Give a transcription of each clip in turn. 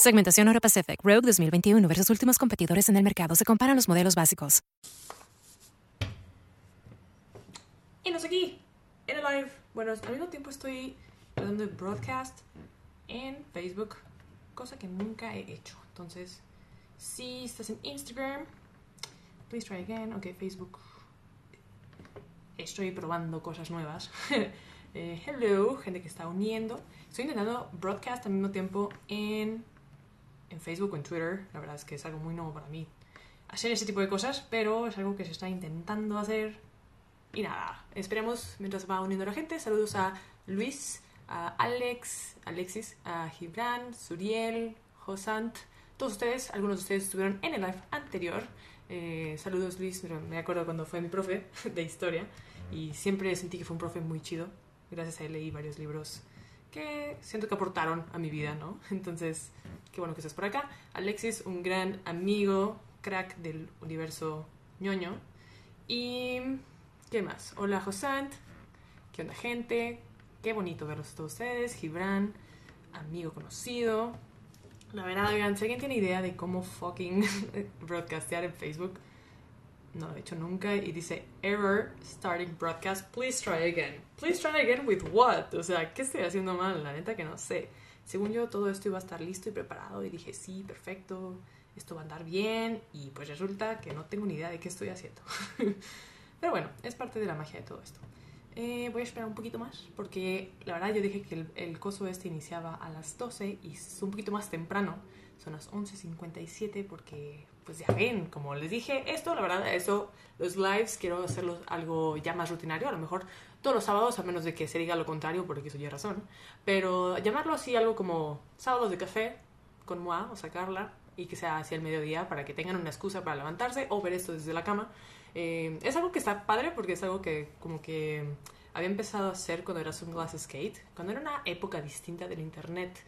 Segmentación Euro Pacific Rogue 2021 versus últimos competidores en el mercado. Se comparan los modelos básicos. Y nos aquí, en el live. Bueno, al mismo tiempo estoy dando broadcast en Facebook, cosa que nunca he hecho. Entonces, si estás en Instagram, please try again. Ok, Facebook. Estoy probando cosas nuevas. Eh, hello, gente que está uniendo. Estoy intentando broadcast al mismo tiempo en en Facebook o en Twitter. La verdad es que es algo muy nuevo para mí hacer ese tipo de cosas, pero es algo que se está intentando hacer. Y nada, esperemos mientras va uniendo la gente. Saludos a Luis, a Alex, Alexis, a Gibran, Suriel, Josant, todos ustedes, algunos de ustedes estuvieron en el live anterior. Eh, saludos Luis, me acuerdo cuando fue mi profe de historia y siempre sentí que fue un profe muy chido. Gracias a él leí varios libros que siento que aportaron a mi vida, ¿no? Entonces, qué bueno que estés por acá. Alexis, un gran amigo, crack del universo ñoño. Y, ¿qué más? Hola, Josant. ¿Qué onda, gente? Qué bonito verlos todos ustedes. Gibran, amigo conocido. La verdad, oigan, si alguien tiene idea de cómo fucking broadcastear en Facebook, no lo he hecho nunca y dice error starting broadcast please try again. Please try again with what o sea qué estoy haciendo mal la neta que no sé. Según yo todo esto iba a estar listo y preparado y dije sí perfecto esto va a andar bien y pues resulta que no tengo ni idea de qué estoy haciendo. Pero bueno es parte de la magia de todo esto. Eh, voy a esperar un poquito más porque la verdad yo dije que el, el coso este iniciaba a las 12 y es un poquito más temprano. Son las 11.57 porque pues ya ven, como les dije, esto, la verdad, eso, los lives quiero hacerlos algo ya más rutinario, a lo mejor todos los sábados, a menos de que se diga lo contrario, porque eso ya razón, pero llamarlo así algo como sábados de café con Moa o sacarla y que sea hacia el mediodía para que tengan una excusa para levantarse o ver esto desde la cama. Eh, es algo que está padre porque es algo que como que había empezado a hacer cuando era Sunglasses Skate, cuando era una época distinta del internet.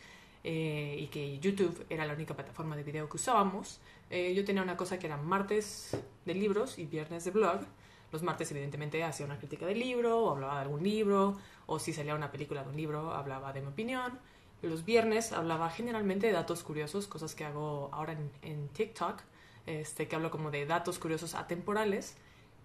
Eh, y que YouTube era la única plataforma de video que usábamos, eh, yo tenía una cosa que era martes de libros y viernes de blog. Los martes, evidentemente, hacía una crítica del libro, o hablaba de algún libro, o si salía una película de un libro, hablaba de mi opinión. Los viernes hablaba generalmente de datos curiosos, cosas que hago ahora en, TikTok, este, que hablo como de datos curiosos atemporales.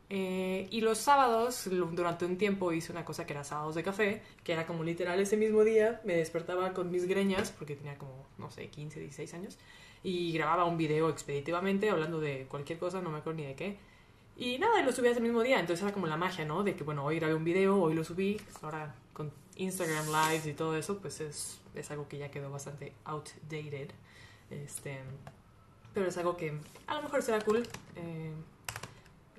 Eh, y los sábados, durante un tiempo, hice una cosa que era sábados de café, que era como literal ese mismo día, me despertaba con mis greñas, porque tenía como, no sé, 15, 16 años, y grababa un video expeditivamente hablando de cualquier cosa, no me acuerdo ni de qué. Y nada, y lo subía ese mismo día, entonces era como la magia, ¿no? De que, bueno, hoy grabé un video, hoy lo subí, ahora con Instagram Lives y todo eso, pues es, es algo que ya quedó bastante outdated. Este, pero es algo que a lo mejor será cool eh,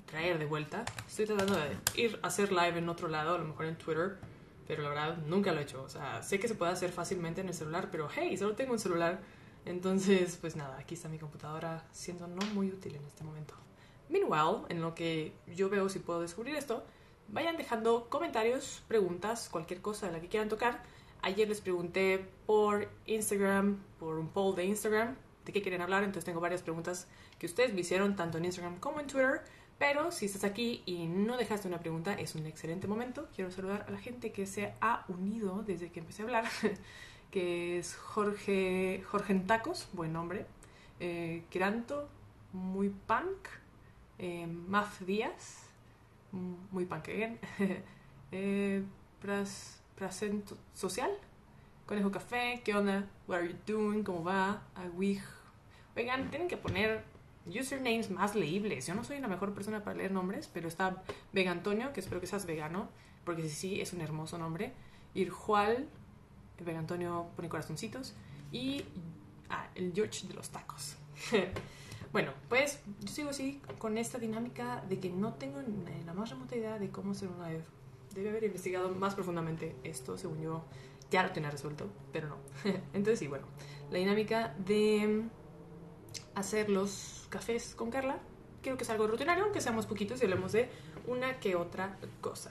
traer de vuelta. Estoy tratando de ir a hacer live en otro lado, a lo mejor en Twitter, pero la verdad nunca lo he hecho. O sea, sé que se puede hacer fácilmente en el celular, pero hey, solo tengo un celular entonces, pues nada, aquí está mi computadora siendo no muy útil en este momento. Meanwhile, en lo que yo veo si puedo descubrir esto, vayan dejando comentarios, preguntas, cualquier cosa de la que quieran tocar. Ayer les pregunté por Instagram, por un poll de Instagram, de qué quieren hablar, entonces tengo varias preguntas que ustedes me hicieron tanto en Instagram como en Twitter. Pero si estás aquí y no dejaste una pregunta, es un excelente momento. Quiero saludar a la gente que se ha unido desde que empecé a hablar. que es Jorge, Jorge Tacos, buen nombre, eh, muy punk, eh, Maf Díaz, muy punk again, eh, pras, Prasento Social, Conejo Café, ¿qué onda? What are you doing? ¿Cómo va? Awig. Oigan, tienen que poner usernames más leíbles. Yo no soy la mejor persona para leer nombres, pero está Vegantonio, que espero que seas vegano, porque sí, sí, es un hermoso nombre. Irjual, el Antonio pone corazoncitos. Y ah, el George de los tacos. bueno, pues yo sigo así con esta dinámica de que no tengo la más remota idea de cómo hacer un live. Debe haber investigado más profundamente esto, según yo ya lo tenía resuelto, pero no. Entonces sí, bueno, la dinámica de hacer los cafés con Carla quiero que sea algo rutinario, aunque seamos poquitos y hablemos de una que otra cosa.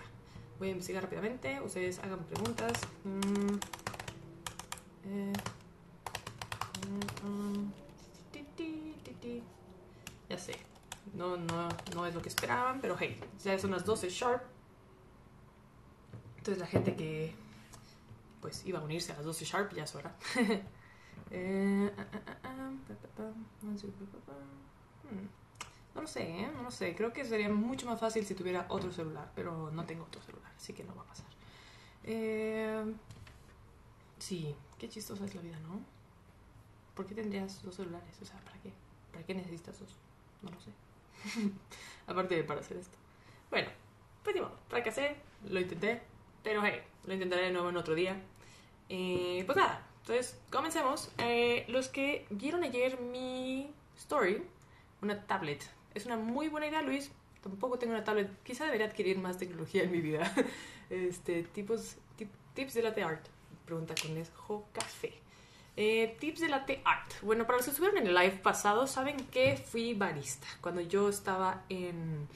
Voy a investigar rápidamente, ustedes hagan preguntas. Mm, eh, mm, mm, ti. Ya sé, no, no, no es lo que esperaban, pero hey, ya son las 12 sharp. Entonces la gente que pues iba a unirse a las 12 sharp ya es hora. No lo sé, ¿eh? No lo sé. Creo que sería mucho más fácil si tuviera otro celular, pero no tengo otro celular, así que no va a pasar. Eh, sí, qué chistosa es la vida, ¿no? ¿Por qué tendrías dos celulares? O sea, ¿para qué? ¿Para qué necesitas dos? No lo sé. Aparte de para hacer esto. Bueno, pues digo, fracasé, lo intenté, pero hey, lo intentaré de nuevo en otro día. Eh, pues nada, entonces comencemos. Eh, los que vieron ayer mi story, una tablet. Es una muy buena idea, Luis. Tampoco tengo una tablet. Quizá debería adquirir más tecnología en mi vida. Este, tipos, tip- tips de latte art. Pregunta con esjo café. Eh, tips de latte art. Bueno, para los que estuvieron en el live pasado, saben que fui barista. Cuando yo estaba en,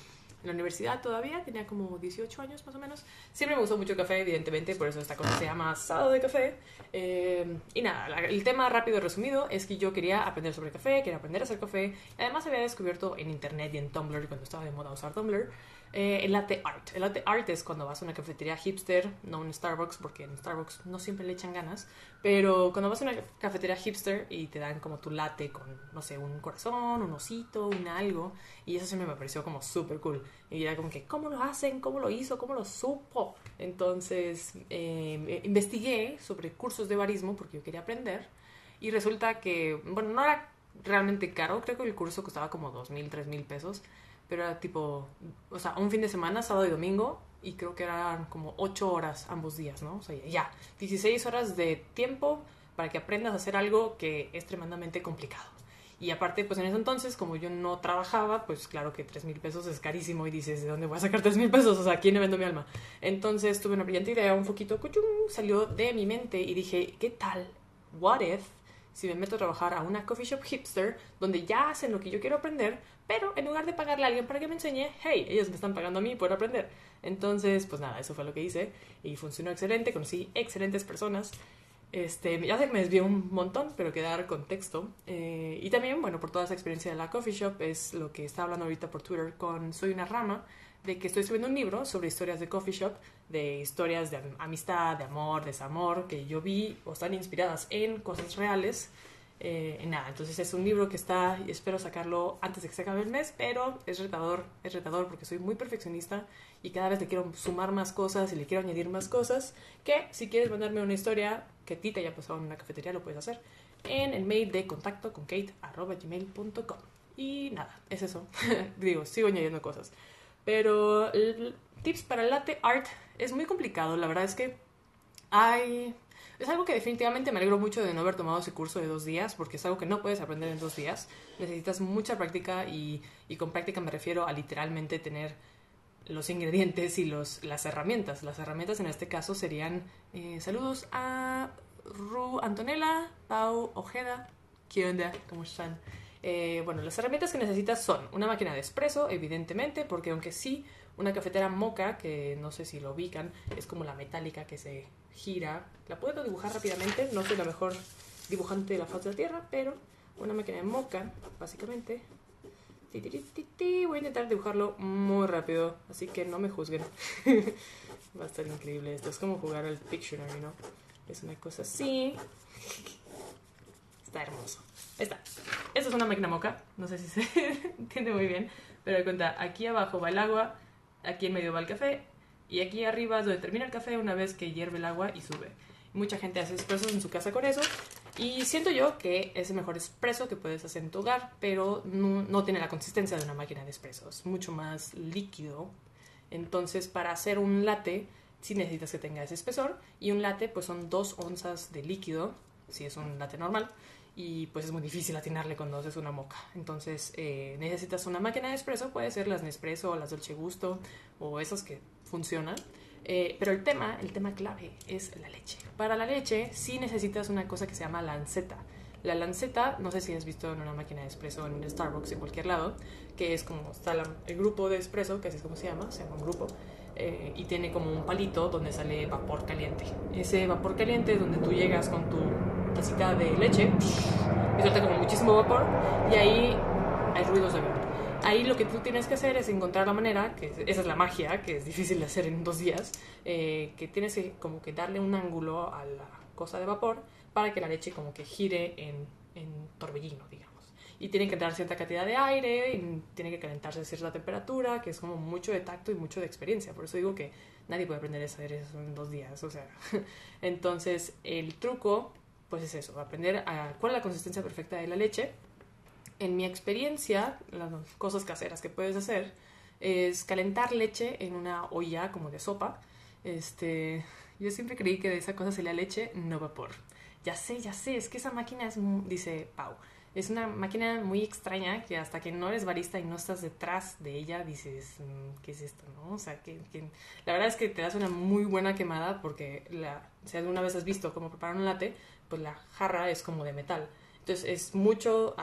en la universidad todavía, tenía como 18 años más o menos. Siempre me gustó mucho el café, evidentemente, por eso esta cosa se llama asado de café. Eh, y nada, el tema rápido y resumido es que yo quería aprender sobre café, quería aprender a hacer café. Además había descubierto en internet y en Tumblr, cuando estaba de moda usar Tumblr, eh, el latte art. El latte art es cuando vas a una cafetería hipster, no un Starbucks, porque en Starbucks no siempre le echan ganas, pero cuando vas a una cafetería hipster y te dan como tu latte con, no sé, un corazón, un osito, un algo, y eso siempre me pareció como súper cool. Y era como que, ¿cómo lo hacen? ¿Cómo lo hizo? ¿Cómo lo supo? Entonces, eh, investigué sobre cursos de barismo porque yo quería aprender, y resulta que, bueno, no era realmente caro, creo que el curso costaba como dos mil, tres mil pesos, pero era tipo, o sea, un fin de semana, sábado y domingo, y creo que eran como 8 horas ambos días, ¿no? O sea, ya, 16 horas de tiempo para que aprendas a hacer algo que es tremendamente complicado. Y aparte, pues en ese entonces, como yo no trabajaba, pues claro que 3 mil pesos es carísimo y dices, ¿de dónde voy a sacar 3 mil pesos? O sea, ¿a quién le vendo mi alma? Entonces tuve una brillante idea, un poquito, cuchum, salió de mi mente y dije, ¿qué tal? What if si me meto a trabajar a una coffee shop hipster donde ya hacen lo que yo quiero aprender, pero en lugar de pagarle a alguien para que me enseñe, hey, ellos me están pagando a mí por aprender. Entonces, pues nada, eso fue lo que hice y funcionó excelente, conocí excelentes personas. Este, ya sé que me desvió un montón, pero queda dar contexto. Eh, y también, bueno, por toda esa experiencia de la coffee shop, es lo que estaba hablando ahorita por Twitter con Soy una rama, de que estoy escribiendo un libro sobre historias de coffee shop, de historias de am- amistad, de amor, desamor, que yo vi o están inspiradas en cosas reales. Eh, nada, entonces es un libro que está espero sacarlo antes de que se acabe el mes, pero es retador, es retador porque soy muy perfeccionista y cada vez le quiero sumar más cosas y le quiero añadir más cosas, que si quieres mandarme una historia que a ti te haya pasado en una cafetería, lo puedes hacer en el mail de contacto con kate arroba gmail.com. Y nada, es eso. Digo, sigo añadiendo cosas. Pero tips para el latte art es muy complicado. La verdad es que hay... Es algo que definitivamente me alegro mucho de no haber tomado ese curso de dos días, porque es algo que no puedes aprender en dos días. Necesitas mucha práctica y, y con práctica me refiero a literalmente tener los ingredientes y los, las herramientas. Las herramientas en este caso serían eh, saludos a Ru Antonella, Pau Ojeda. ¿Qué onda? ¿Cómo están? Eh, bueno, las herramientas que necesitas son una máquina de espresso, evidentemente, porque aunque sí, una cafetera moca, que no sé si lo ubican, es como la metálica que se gira. La puedo dibujar rápidamente, no soy la mejor dibujante de la faz de la Tierra, pero una máquina de moca, básicamente. Voy a intentar dibujarlo muy rápido, así que no me juzguen. Va a estar increíble esto. Es como jugar al Pictionary, ¿no? Es una cosa así. Está hermoso. Está. Esta es una máquina moca. No sé si se entiende muy bien. Pero cuenta, aquí abajo va el agua, aquí en medio va el café, y aquí arriba es donde termina el café una vez que hierve el agua y sube. Mucha gente hace expresos en su casa con eso. Y siento yo que es el mejor expreso que puedes hacer en tu hogar, pero no, no tiene la consistencia de una máquina de expreso. Es mucho más líquido. Entonces, para hacer un latte, sí necesitas que tenga ese espesor. Y un latte, pues son dos onzas de líquido, si es un latte normal. Y pues es muy difícil atinarle cuando haces una moca. Entonces, eh, necesitas una máquina de espresso, puede ser las Nespresso o las Dolce Gusto o esas que funcionan. Eh, pero el tema, el tema clave es la leche. Para la leche sí necesitas una cosa que se llama lanceta. La lanceta, no sé si has visto en una máquina de espresso en Starbucks, en cualquier lado, que es como está el grupo de espresso, que así es como se llama, se llama un grupo, eh, y tiene como un palito donde sale vapor caliente. Ese vapor caliente es donde tú llegas con tu tacita de leche y suelta como muchísimo vapor y ahí hay ruidos de vapor. Ahí lo que tú tienes que hacer es encontrar la manera, que esa es la magia, que es difícil de hacer en dos días, eh, que tienes que como que darle un ángulo a la cosa de vapor para que la leche como que gire en, en torbellino, digamos. Y tiene que entrar cierta cantidad de aire, y tiene que calentarse a cierta temperatura, que es como mucho de tacto y mucho de experiencia. Por eso digo que nadie puede aprender a hacer eso en dos días, o sea. Entonces, el truco, pues es eso, aprender a cuál es la consistencia perfecta de la leche. En mi experiencia, las cosas caseras que puedes hacer es calentar leche en una olla como de sopa. Este, yo siempre creí que de esa cosa salía leche, no vapor. Ya sé, ya sé, es que esa máquina es, dice Pau, es una máquina muy extraña que hasta que no eres barista y no estás detrás de ella, dices, mm, ¿qué es esto? ¿no? O sea, que, la verdad es que te das una muy buena quemada porque si alguna vez has visto cómo preparan un latte, pues la jarra es como de metal. Entonces es mucho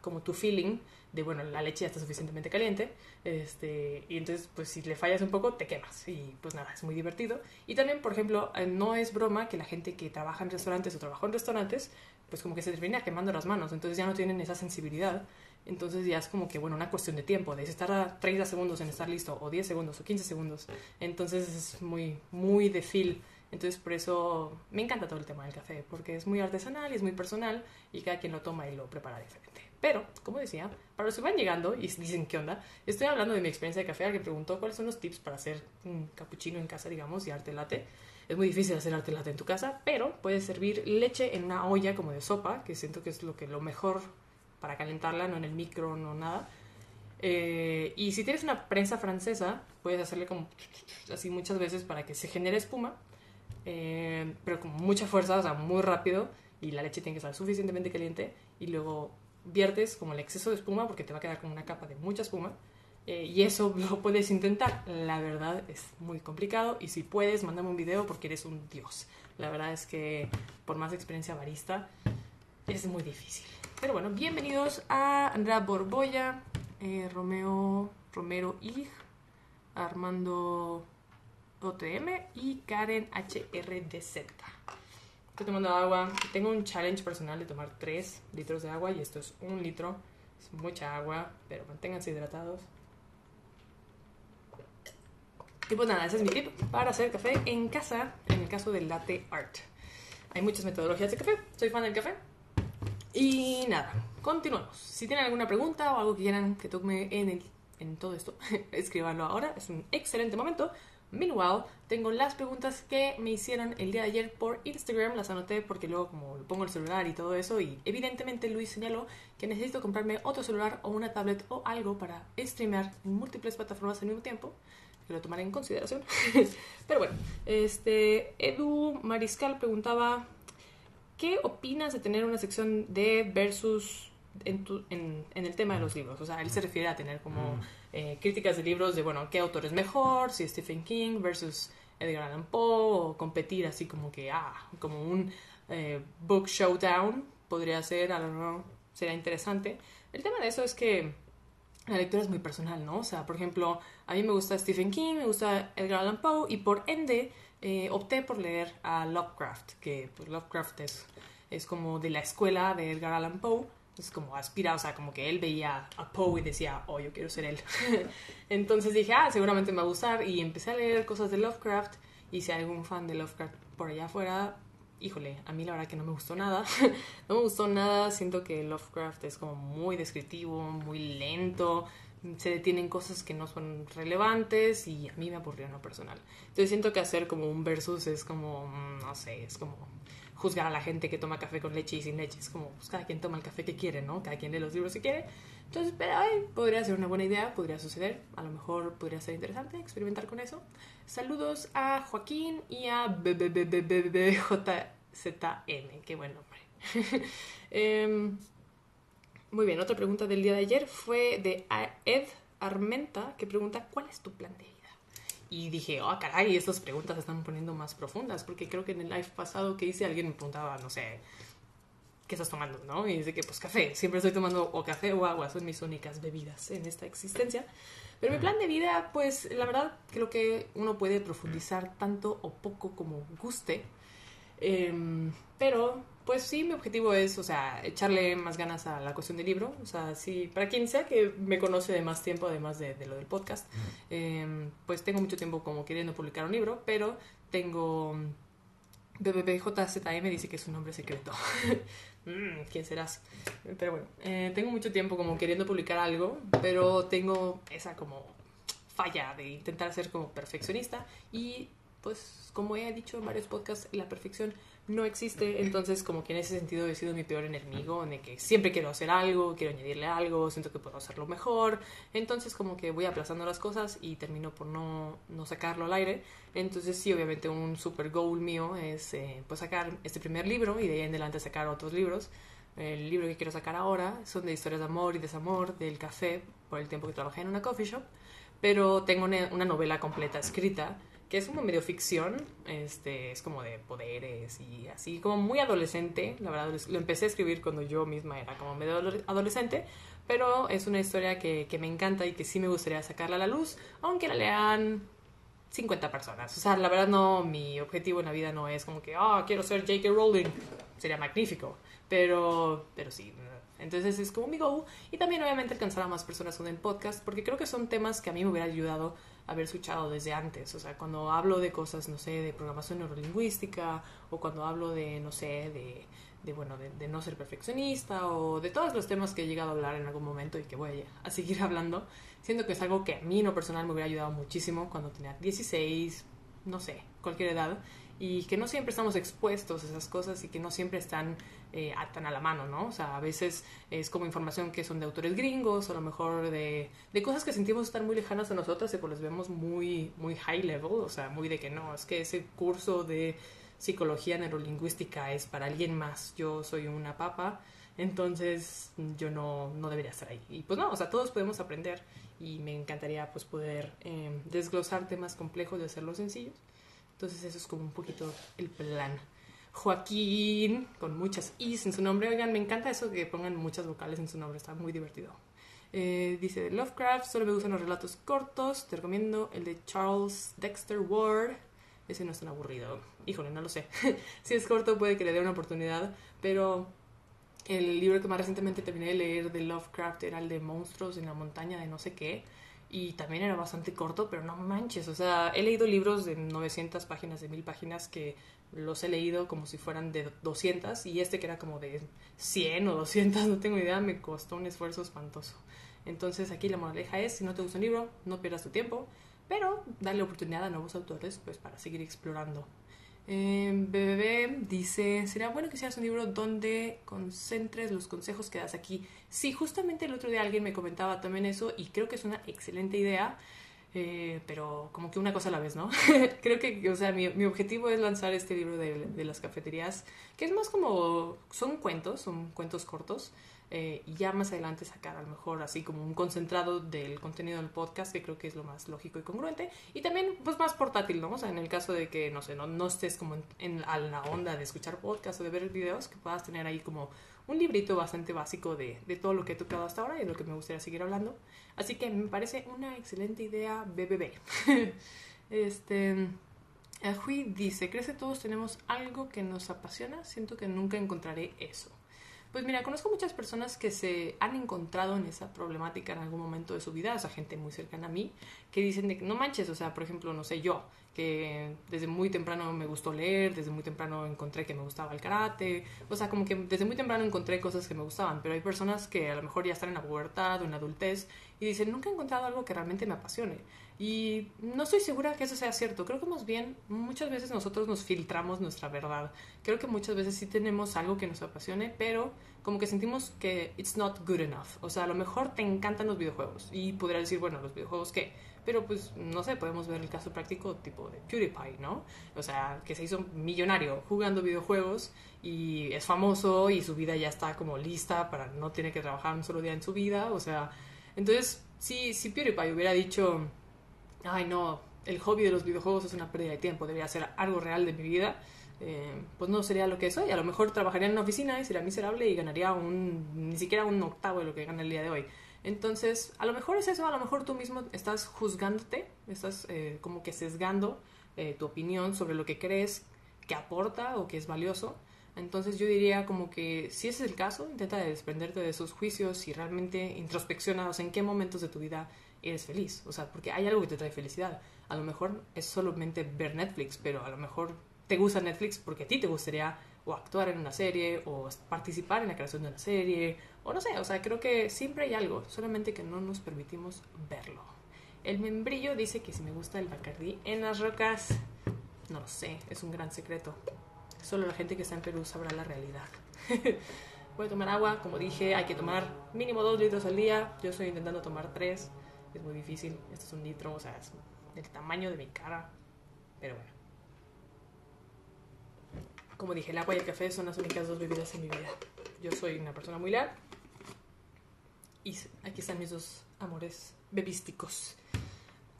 como tu feeling de, bueno, la leche ya está suficientemente caliente, este, y entonces, pues si le fallas un poco, te quemas, y pues nada, es muy divertido. Y también, por ejemplo, eh, no es broma que la gente que trabaja en restaurantes o trabajó en restaurantes, pues como que se termina quemando las manos, entonces ya no tienen esa sensibilidad, entonces ya es como que, bueno, una cuestión de tiempo, de estar a 30 segundos en estar listo, o 10 segundos, o 15 segundos, entonces es muy, muy de feel. Entonces por eso me encanta todo el tema del café, porque es muy artesanal y es muy personal y cada quien lo toma y lo prepara diferente. Pero, como decía, para los que van llegando y dicen qué onda, estoy hablando de mi experiencia de café, alguien preguntó cuáles son los tips para hacer un cappuccino en casa, digamos, y arte latte. Es muy difícil hacer arte latte en tu casa, pero puedes servir leche en una olla como de sopa, que siento que es lo, que, lo mejor para calentarla, no en el micro, no nada. Eh, y si tienes una prensa francesa, puedes hacerle como así muchas veces para que se genere espuma, eh, pero con mucha fuerza, o sea, muy rápido, y la leche tiene que estar suficientemente caliente, y luego viertes como el exceso de espuma, porque te va a quedar como una capa de mucha espuma, eh, y eso lo puedes intentar. La verdad es muy complicado, y si puedes, mándame un video porque eres un dios. La verdad es que por más experiencia barista, es muy difícil. Pero bueno, bienvenidos a Andrea Borboya, eh, Romeo Romero Ig, Armando OTM y Karen HRDZ. Estoy tomando agua. Tengo un challenge personal de tomar 3 litros de agua y esto es un litro. Es mucha agua, pero manténganse hidratados. Y pues nada, ese es mi tip para hacer café en casa, en el caso del latte art. Hay muchas metodologías de café, soy fan del café. Y nada, continuamos. Si tienen alguna pregunta o algo que quieran que tome en, el, en todo esto, escríbanlo ahora, es un excelente momento. Meanwhile, tengo las preguntas que me hicieron el día de ayer por Instagram, las anoté porque luego como pongo el celular y todo eso y evidentemente Luis señaló que necesito comprarme otro celular o una tablet o algo para streamear en múltiples plataformas al mismo tiempo que lo tomaré en consideración. Pero bueno, este Edu Mariscal preguntaba ¿qué opinas de tener una sección de versus en, tu- en, en el tema de los libros? O sea, él se refiere a tener como eh, críticas de libros de, bueno, qué autor es mejor, si Stephen King versus Edgar Allan Poe, o competir así como que, ah, como un eh, book showdown podría ser, a lo mejor sería interesante. El tema de eso es que la lectura es muy personal, ¿no? O sea, por ejemplo, a mí me gusta Stephen King, me gusta Edgar Allan Poe y por ende eh, opté por leer a Lovecraft, que pues, Lovecraft es, es como de la escuela de Edgar Allan Poe, es como aspira, o sea, como que él veía a Poe y decía, oh, yo quiero ser él. Entonces dije, ah, seguramente me va a gustar y empecé a leer cosas de Lovecraft y si hay algún fan de Lovecraft por allá afuera, híjole, a mí la verdad que no me gustó nada. no me gustó nada, siento que Lovecraft es como muy descriptivo, muy lento, se detienen cosas que no son relevantes y a mí me aburrió en lo personal. Entonces siento que hacer como un versus es como, mm, no sé, es como juzgar a la gente que toma café con leche y sin leche. Es como, pues cada quien toma el café que quiere, ¿no? Cada quien lee los libros que quiere. Entonces, pero ay, podría ser una buena idea, podría suceder. A lo mejor podría ser interesante experimentar con eso. Saludos a Joaquín y a BBBBBJZM. Qué buen nombre. Em, muy bien, otra pregunta del día de ayer fue de Ed Armenta, que pregunta, ¿cuál es tu plan de vida? Y dije, oh, caray, estas preguntas se están poniendo más profundas, porque creo que en el live pasado que hice alguien me preguntaba, no sé, ¿qué estás tomando? ¿no? Y dice que, pues café, siempre estoy tomando o café o agua, son mis únicas bebidas en esta existencia. Pero mi plan de vida, pues la verdad creo que uno puede profundizar tanto o poco como guste. Em, pero, pues sí, mi objetivo es, o sea, echarle más ganas a la cuestión del libro. O sea, sí, para quien sea que me conoce de más tiempo, además de, lo del podcast, em, pues tengo mucho tiempo como queriendo publicar un libro, pero tengo... BBBJZM dice que es un nombre secreto. Mm, ¿Quién serás? Pero bueno, eh, tengo mucho tiempo como queriendo publicar algo, pero tengo esa como falla de intentar ser como perfeccionista y pues como he dicho en varios podcasts, la perfección no existe, entonces como que en ese sentido he sido mi peor enemigo, en el que siempre quiero hacer algo, quiero añadirle algo, siento que puedo hacerlo mejor, entonces como que voy aplazando las cosas y termino por no, no sacarlo al aire, entonces sí, obviamente un super goal mío es eh, pues sacar este primer libro y de ahí en adelante sacar otros libros, el libro que quiero sacar ahora son de historias de amor y desamor del café por el tiempo que trabajé en una coffee shop, pero tengo una novela completa escrita que es como medio ficción, este, es como de poderes y así, como muy adolescente, la verdad, lo empecé a escribir cuando yo misma era como medio adolescente, pero es una historia que, que me encanta y que sí me gustaría sacarla a la luz, aunque la lean 50 personas. O sea, la verdad no, mi objetivo en la vida no es como que, ah, quiero ser J.K. Rowling, sería magnífico, pero, pero sí, entonces es como mi goal. Y también obviamente alcanzar a más personas con el podcast, porque creo que son temas que a mí me hubiera ayudado haber escuchado desde antes. O sea, cuando hablo de cosas, no sé, de programación neurolingüística o cuando hablo de, no sé, de, de bueno, de, no ser perfeccionista o de todos los temas que he llegado a hablar en algún momento y que voy a, seguir hablando, siento que es algo que a mí en lo personal me hubiera ayudado muchísimo cuando tenía 16, no sé, cualquier edad y que no siempre estamos expuestos a esas cosas y que no siempre están eh, tan a la mano, ¿no? O sea, a veces es como información que son de autores gringos o a lo mejor de, de cosas que sentimos estar muy lejanas a nosotras y pues las vemos muy, muy high level, o sea, muy de que no, es que ese curso de psicología neurolingüística es para alguien más, yo soy una papa, entonces yo no, no debería estar ahí. Y pues no, o sea, todos podemos aprender y me encantaría pues poder eh, desglosar temas complejos y hacerlos sencillos. Entonces eso es como un poquito el plan. Joaquín, con muchas I's en su nombre. Oigan, me encanta eso que pongan muchas vocales en su nombre, está muy divertido. Eh, dice Lovecraft, solo me gustan los relatos cortos. Te recomiendo el de Charles Dexter Ward. Ese no es tan aburrido. Híjole, no lo sé. si es corto, puede que le dé una oportunidad. Pero el libro que más recientemente terminé de leer de Lovecraft era el de Monstruos en la montaña de no sé qué y también era bastante corto, pero no manches, o sea, he leído libros de 900 páginas, de 1000 páginas que los he leído como si fueran de 200 y este que era como de 100 o 200, no tengo idea, me costó un esfuerzo espantoso. Entonces aquí la moraleja es, si no te gusta un libro, no pierdas tu tiempo, pero dale oportunidad a nuevos autores pues para seguir explorando eh, BBB dice, sería bueno que hicieras un libro donde concentres los consejos que das aquí. Sí, justamente el otro día alguien me comentaba también eso y creo que es una excelente idea, eh, pero como que una cosa a la vez, ¿no? creo que, o sea, mi, mi, objetivo es lanzar este libro de, de las cafeterías, que es más como, son cuentos, son cuentos cortos. Eh, y ya más adelante sacar a lo mejor así como un concentrado del contenido del podcast, que creo que es lo más lógico y congruente, y también pues más portátil, ¿no? O sea, en el caso de que, no sé, no, no estés como en, a la onda de escuchar podcast o de ver videos, que puedas tener ahí como un librito bastante básico de, de todo lo que he tocado hasta ahora y de lo que me gustaría seguir hablando. Así que me parece una excelente idea BBB. este... Ahui dice, ¿crees que todos tenemos algo que nos apasiona? Siento que nunca encontraré eso. Pues mira, conozco muchas personas que se han encontrado en esa problemática en algún momento de su vida, o sea, gente muy cercana a mí, que dicen de que no manches, o sea, por ejemplo, no sé, yo, que desde muy temprano me gustó leer, desde muy temprano encontré que me gustaba el karate, o sea, como que desde muy temprano encontré cosas que me gustaban, pero hay personas que a lo mejor ya están en la pubertad o en la adultez y dicen, nunca he encontrado algo que realmente me apasione. Y no estoy segura que eso sea cierto. Creo que más bien muchas veces nosotros nos filtramos nuestra verdad. Creo que muchas veces sí tenemos algo que nos apasione, pero como que sentimos que it's not good enough. O sea, a lo mejor te encantan los videojuegos y podría decir, bueno, los videojuegos qué. Pero pues, no sé, podemos ver el caso práctico tipo de PewDiePie, ¿no? O sea, que se hizo millonario jugando videojuegos y es famoso y su vida ya está como lista para no tener que trabajar un solo día en su vida. O sea, entonces, si, si PewDiePie hubiera dicho ay no, el hobby de los videojuegos es una pérdida de tiempo, debería ser algo real de mi vida, eh, pues no sería lo que soy. A lo mejor trabajaría en una oficina y sería miserable y ganaría un, ni siquiera un octavo de lo que gana el día de hoy. Entonces, a lo mejor es eso, a lo mejor tú mismo estás juzgándote, estás eh, como que sesgando eh, tu opinión sobre lo que crees que aporta o que es valioso. Entonces yo diría como que si ese es el caso, intenta desprenderte de esos juicios y realmente introspecciona, en qué momentos de tu vida eres feliz. O sea, porque hay algo que te trae felicidad. A lo mejor es solamente ver Netflix, pero a lo mejor te gusta Netflix porque a ti te gustaría o actuar en una serie o participar en la creación de una serie o no sé, o sea, creo que siempre hay algo, solamente que no nos permitimos verlo. El membrillo dice que si me gusta el Bacardí en las rocas, no lo sé, es un gran secreto. Solo la gente que está en Perú sabrá la realidad. Voy a tomar agua, como dije, hay que tomar mínimo dos litros al día. Yo estoy intentando tomar tres, es muy difícil. Esto es un litro, o sea, es el tamaño de mi cara. Pero bueno. Como dije, el agua y el café son las únicas dos bebidas en mi vida. Yo soy una persona muy leal. Y aquí están mis dos amores bebísticos.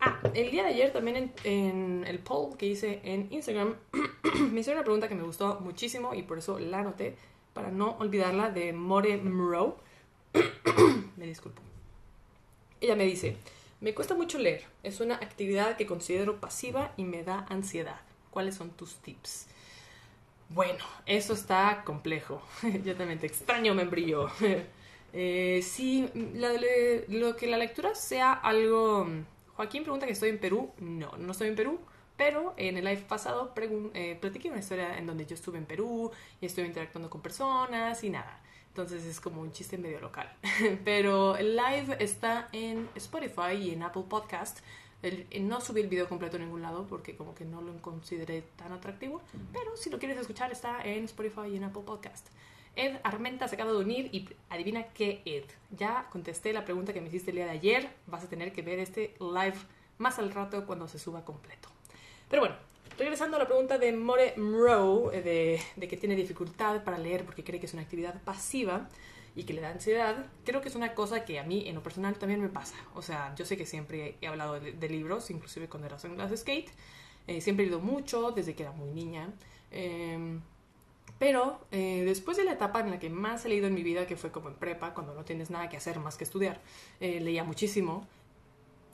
Ah, el día de ayer también en, el poll que hice en Instagram me hicieron una pregunta que me gustó muchísimo y por eso la anoté para no olvidarla de More Mro. me disculpo. Ella me dice, me cuesta mucho leer, es una actividad que considero pasiva y me da ansiedad. ¿Cuáles son tus tips? Bueno, eso está complejo. Yo también te extraño, membrillo. eh, sí, lo que la lectura sea algo... Joaquín pregunta que estoy en Perú. No, no estoy en Perú. Pero en el live pasado eh, platiqué una historia en donde yo estuve en Perú y estuve interactuando con personas y nada. Entonces es como un chiste medio local. Pero el live está en Spotify y en Apple Podcast no subí el video completo en ningún lado porque como que no lo consideré tan atractivo, pero si lo quieres escuchar está en Spotify y en Apple Podcast. Ed Armenta se acaba de unir y adivina qué Ed. Ya contesté la pregunta que me hiciste el día de ayer, vas a tener que ver este live más al rato cuando se suba completo. Pero bueno, regresando a la pregunta de More Mrow, eh, de, que tiene dificultad para leer porque cree que es una actividad pasiva, y que le da ansiedad, creo que es una cosa que a mí en lo personal también me pasa. O sea, yo sé que siempre he hablado de, libros, inclusive cuando era en clase skate. Eh, siempre he leído mucho desde que era muy niña. Em, pero eh, después de la etapa en la que más he leído en mi vida, que fue como en prepa, cuando no tienes nada que hacer más que estudiar, eh, leía muchísimo.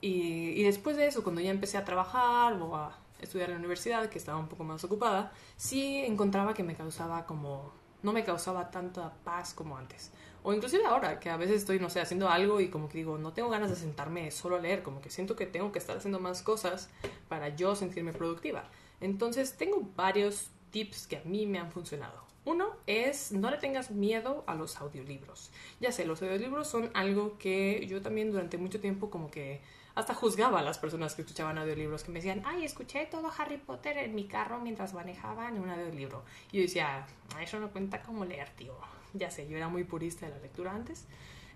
Y, y, después de eso, cuando ya empecé a trabajar o a estudiar en la universidad, que estaba un poco más ocupada, sí encontraba que me causaba como... no me causaba tanta paz como antes. O inclusive ahora, que a veces estoy, no sé, haciendo algo y como que digo, no tengo ganas de sentarme solo a leer, como que siento que tengo que estar haciendo más cosas para yo sentirme productiva. Entonces, tengo varios tips que a mí me han funcionado. Uno es no le tengas miedo a los audiolibros. Ya sé, los audiolibros son algo que yo también durante mucho tiempo como que hasta juzgaba a las personas que escuchaban audiolibros, que me decían, ay, escuché todo Harry Potter en mi carro mientras manejaba en un audiolibro. Y yo decía, eso no cuenta como leer, tío ya sé, yo era muy purista de la lectura antes.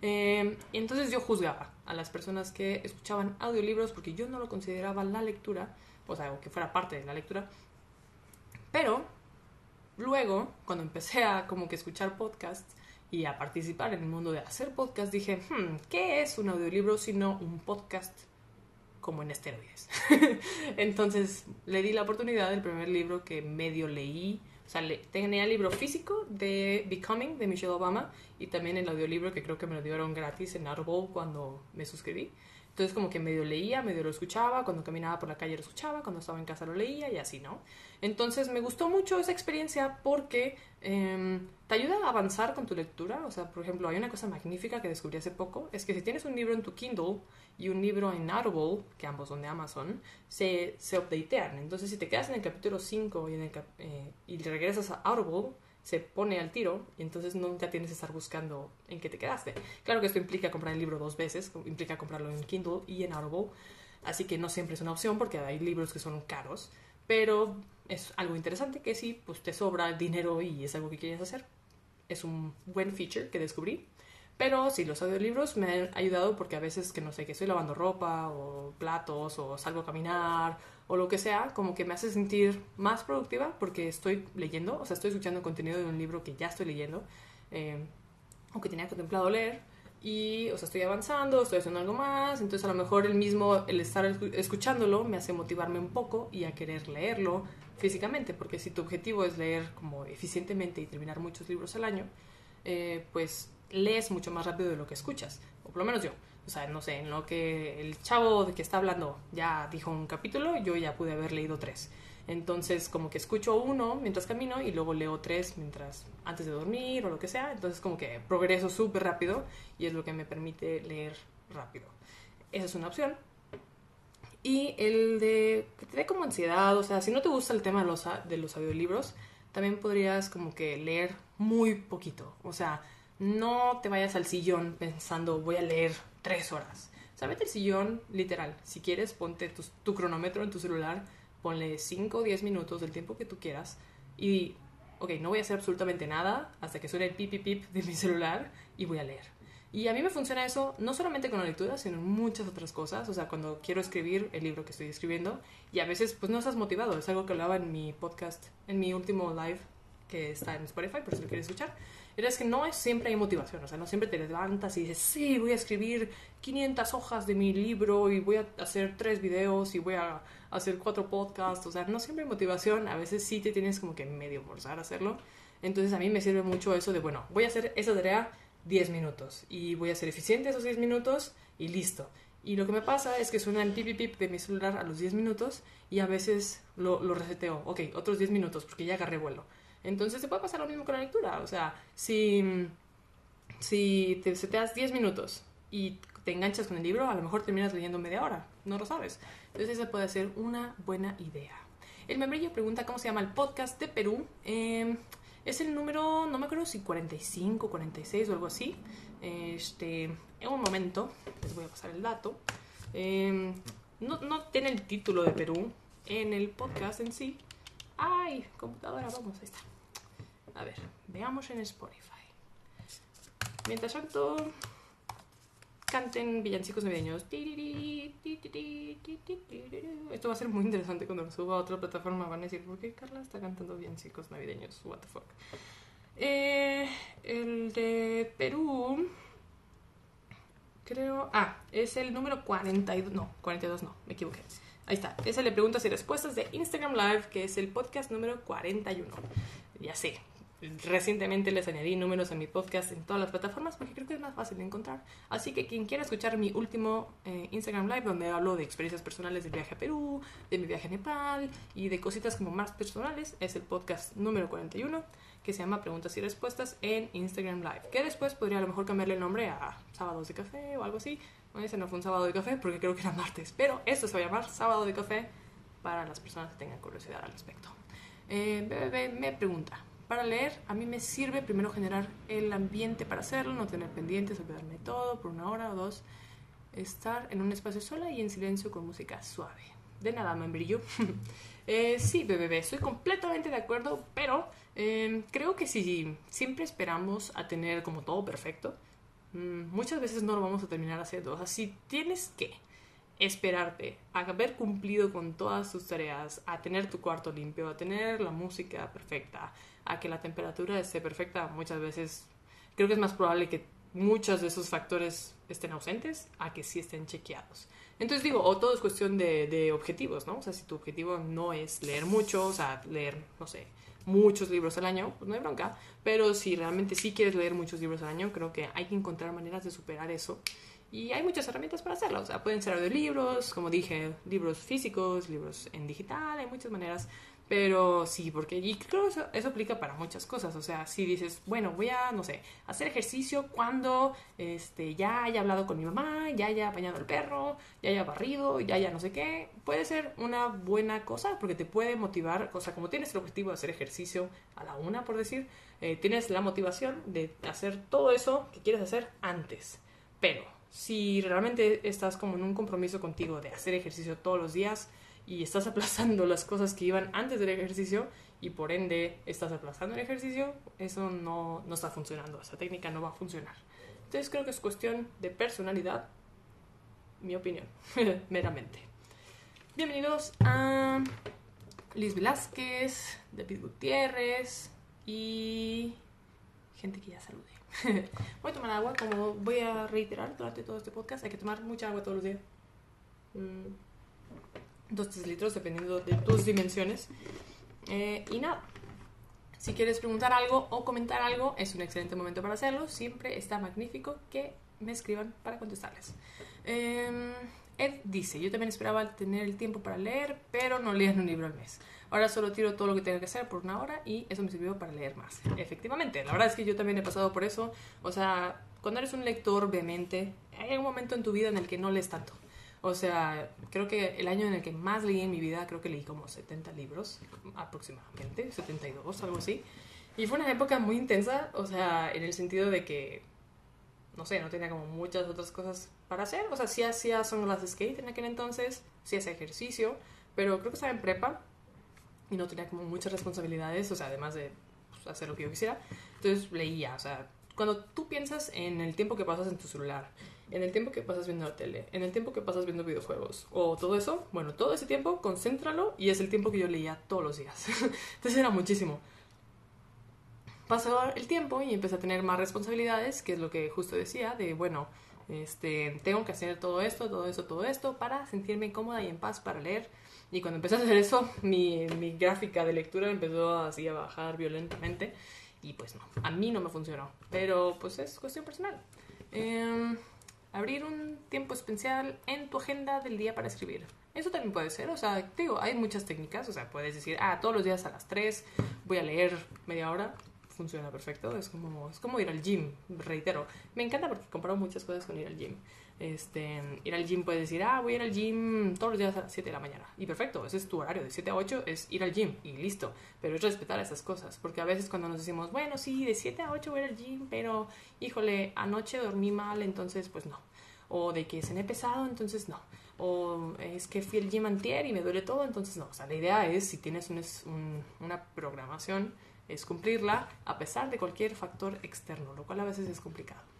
Eh, y entonces yo juzgaba a las personas que escuchaban audiolibros porque yo no lo consideraba la lectura, o sea, que fuera parte de la lectura. Pero luego, cuando empecé a como que escuchar podcasts y a participar en el mundo de hacer podcasts, dije, hmm, ¿qué es un audiolibro sino un podcast como en esteroides? entonces le di la oportunidad del primer libro que medio leí o sea, tenía el libro físico de Becoming de Michelle Obama y también el audiolibro que creo que me lo dieron gratis en Audible cuando me suscribí. Entonces como que medio leía, medio lo escuchaba, cuando caminaba por la calle lo escuchaba, cuando estaba en casa lo leía y así, ¿no? Entonces me gustó mucho esa experiencia porque em, te ayuda a avanzar con tu lectura. O sea, por ejemplo, hay una cosa magnífica que descubrí hace poco, es que si tienes un libro en tu Kindle y un libro en Audible, que ambos son de Amazon, se, se updatean. Entonces si te quedas en el capítulo 5 y, eh, y regresas a Audible, se pone al tiro y entonces nunca tienes que estar buscando en qué te quedaste. Claro que esto implica comprar el libro dos veces, implica comprarlo en Kindle y en Audible, así que no siempre es una opción porque hay libros que son caros, pero es algo interesante que si pues te sobra dinero y es algo que quieres hacer. Es un buen feature que descubrí. Pero sí, los audiolibros me han ayudado porque a veces que no sé, que estoy lavando ropa o platos o salgo a caminar o lo que sea, como que me hace sentir más productiva porque estoy leyendo, o sea, estoy escuchando contenido de un libro que ya estoy leyendo eh, o que tenía contemplado leer, y, o sea, estoy avanzando, estoy haciendo algo más, entonces a lo mejor el mismo, el estar escuchándolo me hace motivarme un poco y a querer leerlo físicamente, porque si tu objetivo es leer como eficientemente y terminar muchos libros al año, eh, pues lees mucho más rápido de lo que escuchas, o por lo menos yo. O sea, no sé, en lo que el chavo de que está hablando ya dijo un capítulo, yo ya pude haber leído tres. Entonces, como que escucho uno mientras camino y luego leo tres mientras antes de dormir o lo que sea. Entonces, como que progreso súper rápido y es lo que me permite leer rápido. Esa es una opción. Y el de que te dé como ansiedad, o sea, si no te gusta el tema de los, de los audiolibros, también podrías como que leer muy poquito. O sea, no te vayas al sillón pensando voy a leer tres horas. O sea, vete al sillón, literal. Si quieres, ponte tu, tu cronómetro en tu celular ponle 5 o 10 minutos del tiempo que tú quieras y, ok, no voy a hacer absolutamente nada hasta que suene el pip, pip, pip de mi celular y voy a leer. Y a mí me funciona eso no solamente con la lectura, sino muchas otras cosas. O sea, cuando quiero escribir el libro que estoy escribiendo y a veces pues no estás motivado. Es algo que hablaba en mi podcast, en mi último live que está en Spotify, por si lo quieres escuchar. Era es que no es siempre hay motivación. O sea, no siempre te levantas y dices, sí, voy a escribir 500 hojas de mi libro y voy a hacer tres videos y voy a hacer cuatro podcasts, o sea, no siempre hay motivación, a veces sí te tienes como que medio forzar a hacerlo. Entonces a mí me sirve mucho eso de, bueno, voy a hacer esa tarea 10 minutos y voy a ser eficiente esos 10 minutos y listo. Y lo que me pasa es que suena el pip pip pip de mi celular a los 10 minutos y a veces lo, lo reseteo. Ok, otros 10 minutos porque ya agarré vuelo. Entonces se puede pasar lo mismo con la lectura. O sea, si, si te seteas 10 minutos y te enganchas con el libro, a lo mejor terminas leyendo media hora. No lo sabes. Entonces esa puede ser una buena idea. El membrillo pregunta cómo se llama el podcast de Perú. Em, es el número, no me acuerdo si 45, 46 o algo así. Este, en un momento, les voy a pasar el dato. Em, no, no tiene el título de Perú en el podcast en sí. ¡Ay! Computadora, vamos, ahí está. A ver, veamos en Spotify. Mientras tanto, canten villancicos navideños. Esto va a ser muy interesante cuando lo suba a otra plataforma. Van a decir, ¿por qué Carla está cantando villancicos navideños? What the fuck. Eh, el de Perú. Creo. Ah, es el número 42. No, 42 no, me equivoqué. Ahí está. Es el de preguntas y respuestas de Instagram Live, que es el podcast número 41. Ya sé, Recientemente les añadí números a mi podcast en todas las plataformas porque creo que es más fácil de encontrar. Así que quien quiera escuchar mi último eh, Instagram Live donde hablo de experiencias personales del viaje a Perú, de mi viaje a Nepal y de cositas como más personales, es el podcast número 41 que se llama Preguntas y Respuestas en Instagram Live. Que después podría a lo mejor cambiarle el nombre a Sábados de Café o algo así. Ese no fue un sábado de café porque creo que era martes, pero esto se va a llamar Sábado de Café para las personas que tengan curiosidad al respecto. Eh, me pregunta, para leer, a mí me sirve primero generar el ambiente para hacerlo, no tener pendientes, olvidarme todo por una hora o dos, estar en un espacio sola y en silencio con música suave. De nada, membrillo. eh, sí, bebé, estoy completamente de acuerdo, pero em, creo que si siempre esperamos a tener como todo perfecto, muchas veces no lo vamos a terminar haciendo. O sea, si tienes que esperarte a haber cumplido con todas tus tareas, a tener tu cuarto limpio, a tener la música perfecta, a que la temperatura esté perfecta, muchas veces creo que es más probable que muchos de esos factores estén ausentes a que sí estén chequeados. Entonces digo, o todo es cuestión de, objetivos, ¿no? O sea, si tu objetivo no es leer mucho, o sea, leer, no sé, muchos libros al año, pues no hay bronca. Pero si realmente sí quieres leer muchos libros al año, creo que hay que encontrar maneras de superar eso. Y hay muchas herramientas para hacerlo. O sea, pueden ser de libros, como dije, libros físicos, libros en digital, hay muchas maneras pero sí, porque y creo eso, eso, aplica para muchas cosas. O sea, si dices, bueno, voy a, no sé, hacer ejercicio cuando este, ya haya hablado con mi mamá, ya haya bañado al perro, ya haya barrido, ya haya no sé qué, puede ser una buena cosa porque te puede motivar. O sea, como tienes el objetivo de hacer ejercicio a la una, por decir, eh, tienes la motivación de hacer todo eso que quieres hacer antes. Pero si realmente estás como en un compromiso contigo de hacer ejercicio todos los días, y estás aplazando las cosas que iban antes del ejercicio y por ende estás aplazando el ejercicio, eso no, no está funcionando, esa técnica no va a funcionar. Entonces creo que es cuestión de personalidad, mi opinión, meramente. Bienvenidos a Liz Velázquez, David Gutiérrez y gente que ya saludé. voy a tomar agua, como voy a reiterar durante todo este podcast, hay que tomar mucha agua todos los días. Mm, dos, tres litros, dependiendo de tus dimensiones. Eh, y nada, si quieres preguntar algo o comentar algo, es un excelente momento para hacerlo. Siempre está magnífico que me escriban para contestarles. Em, Ed dice, yo también esperaba tener el tiempo para leer, pero no leía un libro al mes. Ahora solo tiro todo lo que tenga que hacer por una hora y eso me sirvió para leer más. Efectivamente, la verdad es que yo también he pasado por eso. O sea, cuando eres un lector vehemente, hay un momento en tu vida en el que no lees tanto. O sea, creo que el año en el que más leí en mi vida, creo que leí como 70 libros aproximadamente, 72, algo así. Y fue una época muy intensa, o sea, en el sentido de que, no sé, no tenía como muchas otras cosas para hacer. O sea, sí hacía las skate en aquel entonces, sí hacía ejercicio, pero creo que estaba en prepa y no tenía como muchas responsabilidades, o sea, además de pues, hacer lo que yo quisiera. Entonces leía, o sea, cuando tú piensas en el tiempo que pasas en tu celular, en el tiempo que pasas viendo la tele, en el tiempo que pasas viendo videojuegos o todo eso, bueno, todo ese tiempo, concéntralo y es el tiempo que yo leía todos los días. Entonces era muchísimo. Pasó el tiempo y empecé a tener más responsabilidades, que es lo que justo decía, de bueno, este, tengo que hacer todo esto, todo esto, todo esto para sentirme cómoda y en paz para leer y cuando empecé a hacer eso, mi, mi gráfica de lectura empezó así a bajar violentamente. Y pues no, a mí no me funcionó. Pero pues es cuestión personal. Em, abrir un tiempo especial en tu agenda del día para escribir. Eso también puede ser, o sea, digo, hay muchas técnicas, o sea, puedes decir, ah, todos los días a las 3 voy a leer media hora, funciona perfecto, es como, es como ir al gym, reitero. Me encanta porque comparo muchas cosas con ir al gym. Este, ir al gym puedes decir, ah, voy a ir al gym todos los días a las 7 de la mañana. Y perfecto, ese es tu horario, de 7 a 8 es ir al gym y listo. Pero es respetar esas cosas, porque a veces cuando nos decimos, bueno, sí, de 7 a 8 voy al gym, pero híjole, anoche dormí mal, entonces pues no. O de que cené pesado, entonces no. O es que fui al gym antier y me duele todo, entonces no. O sea, la idea es, si tienes una programación, es cumplirla a pesar de cualquier factor externo, lo cual a veces es complicado.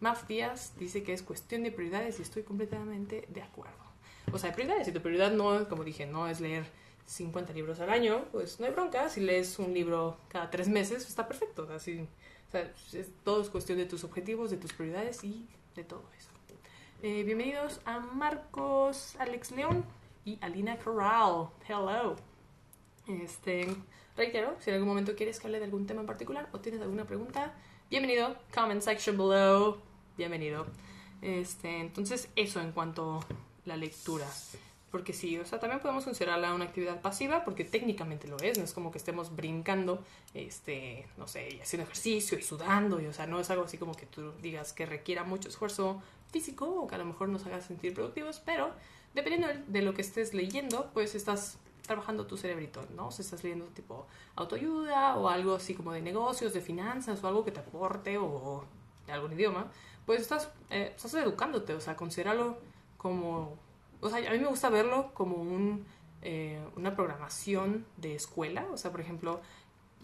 Maf Díaz dice que es cuestión de prioridades y estoy completamente de acuerdo. O sea, prioridades. Si tu prioridad no, como dije, no es leer 50 libros al año, pues no hay bronca. Si lees un libro cada tres meses, está perfecto. O sea, todo es cuestión de tus objetivos, de tus prioridades y de todo eso. Eh, bienvenidos a Marcos Alex León y Alina Corral. Hello. Este, reitero, si en algún momento quieres que hable de algún tema en particular o tienes alguna pregunta, bienvenido. Comment section below bienvenido. Este, entonces, eso en cuanto a la lectura. Porque sí, o sea, también podemos considerarla una actividad pasiva, porque técnicamente lo es, no es como que estemos brincando, este, no sé, haciendo ejercicio y sudando, y o sea, no es algo así como que tú digas que requiera mucho esfuerzo físico o que a lo mejor nos haga sentir productivos, pero dependiendo de lo que estés leyendo, pues estás trabajando tu cerebrito, ¿no? O sea, estás leyendo tipo autoayuda o algo así como de negocios, de finanzas o algo que te aporte o de algún idioma, pues estás, eh, estás educándote, o sea, considéralo como, o sea, a mí me gusta verlo como un, eh, una programación de escuela, o sea, por ejemplo,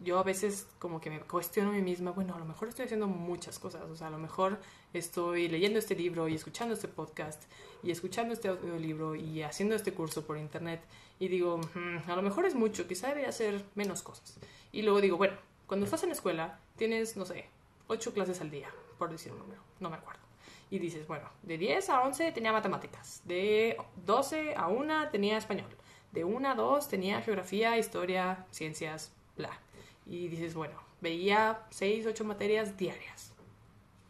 yo a veces como que me cuestiono a mí misma, bueno, a lo mejor estoy haciendo muchas cosas, o sea, a lo mejor estoy leyendo este libro y escuchando este podcast y escuchando este audiolibro y haciendo este curso por internet y digo, mm, a lo mejor es mucho, quizá debería hacer menos cosas. Y luego digo, bueno, cuando estás en la escuela tienes, no sé, ocho clases al día, por decir un número, no me acuerdo. Y dices, bueno, de 10 a 11 tenía matemáticas, de 12 a 1 tenía español, de 1 a 2 tenía geografía, historia, ciencias, bla. Y dices, bueno, veía 6, 8 materias diarias,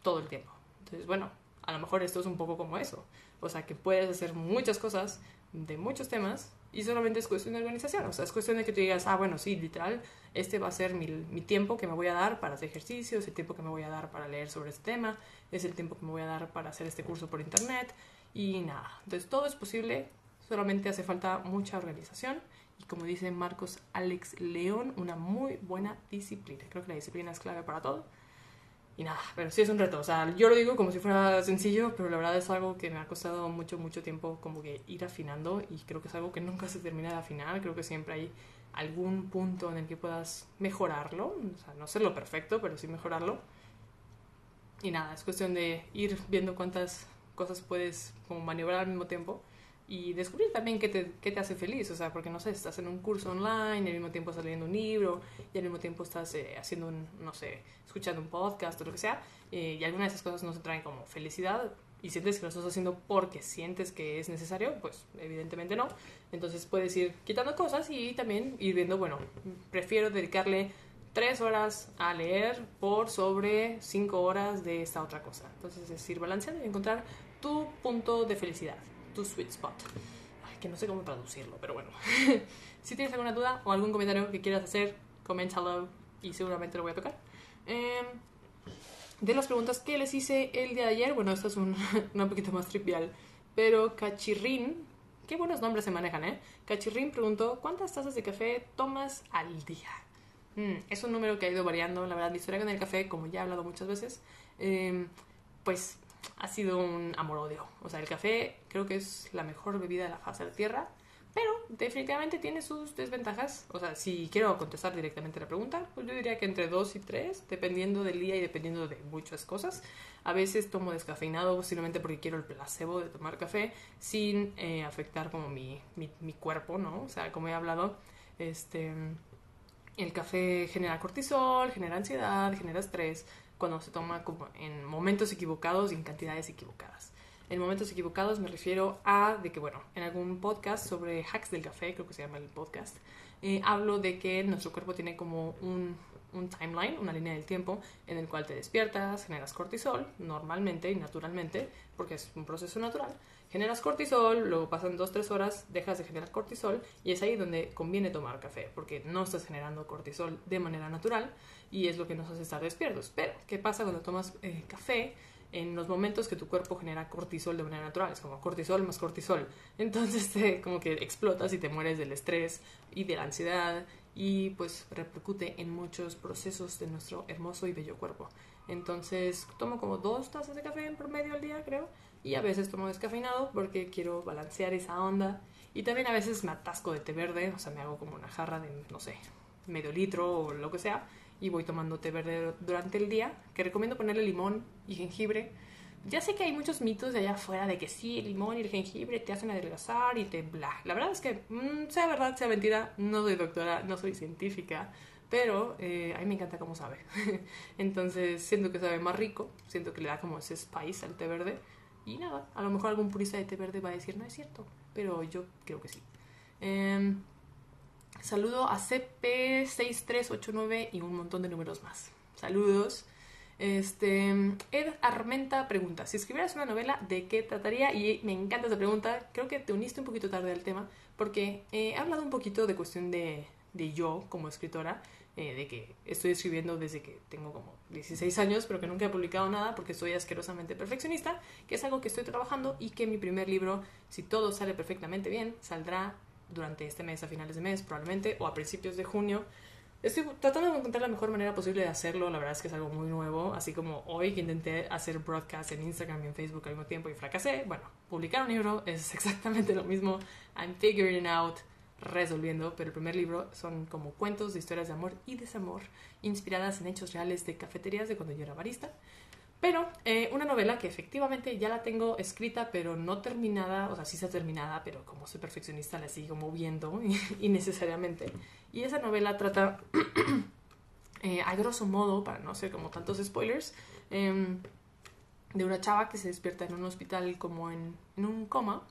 todo el tiempo. Entonces, bueno, a lo mejor esto es un poco como eso. O sea, que puedes hacer muchas cosas de muchos temas y solamente es cuestión de organización. O sea, es cuestión de que tú digas, ah, bueno, sí, literal, este va a ser mi, mi, tiempo que me voy a dar para hacer ejercicios, el tiempo que me voy a dar para leer sobre este tema, es el tiempo que me voy a dar para hacer este curso por internet y nada. Entonces todo es posible, solamente hace falta mucha organización y como dice Marcos Alex León, una muy buena disciplina. Creo que la disciplina es clave para todo. Y nada, pero sí es un reto. O sea, yo lo digo como si fuera sencillo, pero la verdad es algo que me ha costado mucho, mucho tiempo como que ir afinando y creo que es algo que nunca se termina de afinar. Creo que siempre hay algún punto en el que puedas mejorarlo, o sea, no lo perfecto, pero sí mejorarlo. Y nada, es cuestión de ir viendo cuántas cosas puedes como maniobrar al mismo tiempo y descubrir también qué te, qué te hace feliz, o sea, porque no sé, estás en un curso online y al mismo tiempo estás leyendo un libro y al mismo tiempo estás eh, haciendo un, no sé, escuchando un podcast o lo que sea, eh, y algunas de esas cosas no te traen como felicidad y sientes que lo estás haciendo porque sientes que es necesario, pues evidentemente no. Entonces puedes ir quitando cosas y también ir viendo, bueno, prefiero dedicarle tres horas a leer por sobre cinco horas de esta otra cosa. Entonces es ir balanceando y encontrar tu punto de felicidad tu sweet spot. Ay, que no sé cómo traducirlo, pero bueno. si tienes alguna duda o algún comentario que quieras hacer, coméntalo y seguramente lo voy a tocar. Eh, de las preguntas que les hice el día de ayer, bueno, esta es un, un poquito más trivial, pero Cachirrín, qué buenos nombres se manejan, ¿eh? Cachirrín preguntó, ¿cuántas tazas de café tomas al día? Mm, es un número que ha ido variando, la verdad, mi historia con el café, como ya he hablado muchas veces, eh, pues ha sido un amor-odio. O sea, el café creo que es la mejor bebida de la faz de la Tierra, pero definitivamente tiene sus desventajas. O sea, si quiero contestar directamente la pregunta, pues yo diría que entre 2 y 3, dependiendo del día y dependiendo de muchas cosas. A veces tomo descafeinado posiblemente porque quiero el placebo de tomar café sin eh, afectar como mi, mi, mi cuerpo, ¿no? O sea, como he hablado, este... El café genera cortisol, genera ansiedad, genera estrés, cuando se toma como en momentos equivocados y en cantidades equivocadas. En momentos equivocados me refiero a de que, bueno, en algún podcast sobre hacks del café, creo que se llama el podcast, eh, hablo de que nuestro cuerpo tiene como un, un timeline, una línea del tiempo en el cual te despiertas, generas cortisol normalmente y naturalmente, porque es un proceso natural, generas cortisol, luego pasan 2-3 horas, dejas de generar cortisol y es ahí donde conviene tomar café, porque no estás generando cortisol de manera natural y es lo que nos hace estar despiertos. Pero, ¿qué pasa cuando tomas eh, café? En los momentos que tu cuerpo genera cortisol de manera natural, es como cortisol más cortisol. Entonces, te, como que explotas y te mueres del estrés y de la ansiedad y pues repercute en muchos procesos de nuestro hermoso y bello cuerpo. Entonces, tomo como dos tazas de café en promedio al día, creo, y a veces tomo descafeinado porque quiero balancear esa onda. Y también a veces me atasco de té verde, o sea, me hago como una jarra de, no sé, medio litro o lo que sea, y voy tomando té verde durante el día, que recomiendo ponerle limón y jengibre. Ya sé que hay muchos mitos de allá afuera de que sí, el limón y el jengibre te hacen adelgazar y te bla. La verdad es que, mmm, sea verdad, sea mentira, no soy doctora, no soy científica, pero eh, a mí me encanta cómo sabe. Entonces siento que sabe más rico, siento que le da como ese spice al té verde. Y nada, a lo mejor algún purista de té verde va a decir, no es cierto, pero yo creo que sí. Eh, Saludo a CP6389 y un montón de números más. Saludos. Este, Ed Armenta pregunta, si escribieras una novela, ¿de qué trataría? Y me encanta esa pregunta, creo que te uniste un poquito tarde al tema, porque he hablado un poquito de cuestión de, de yo como escritora, eh, de que estoy escribiendo desde que tengo como 16 años, pero que nunca he publicado nada porque soy asquerosamente perfeccionista, que es algo que estoy trabajando y que mi primer libro, si todo sale perfectamente bien, saldrá durante este mes, a finales de mes probablemente, o a principios de junio. Estoy tratando de encontrar la mejor manera posible de hacerlo, la verdad es que es algo muy nuevo, así como hoy que intenté hacer broadcast en Instagram y en Facebook al mismo tiempo y fracasé, bueno, publicar un libro es exactamente lo mismo, I'm figuring out, resolviendo, pero el primer libro son como cuentos de historias de amor y desamor inspiradas en hechos reales de cafeterías de cuando yo era barista. Pero eh, una novela que efectivamente ya la tengo escrita, pero no terminada, o sea, sí está terminada, pero como soy perfeccionista la sigo moviendo innecesariamente. Y esa novela trata, eh, a grosso modo, para no ser como tantos spoilers, eh, de una chava que se despierta en un hospital como en, en un coma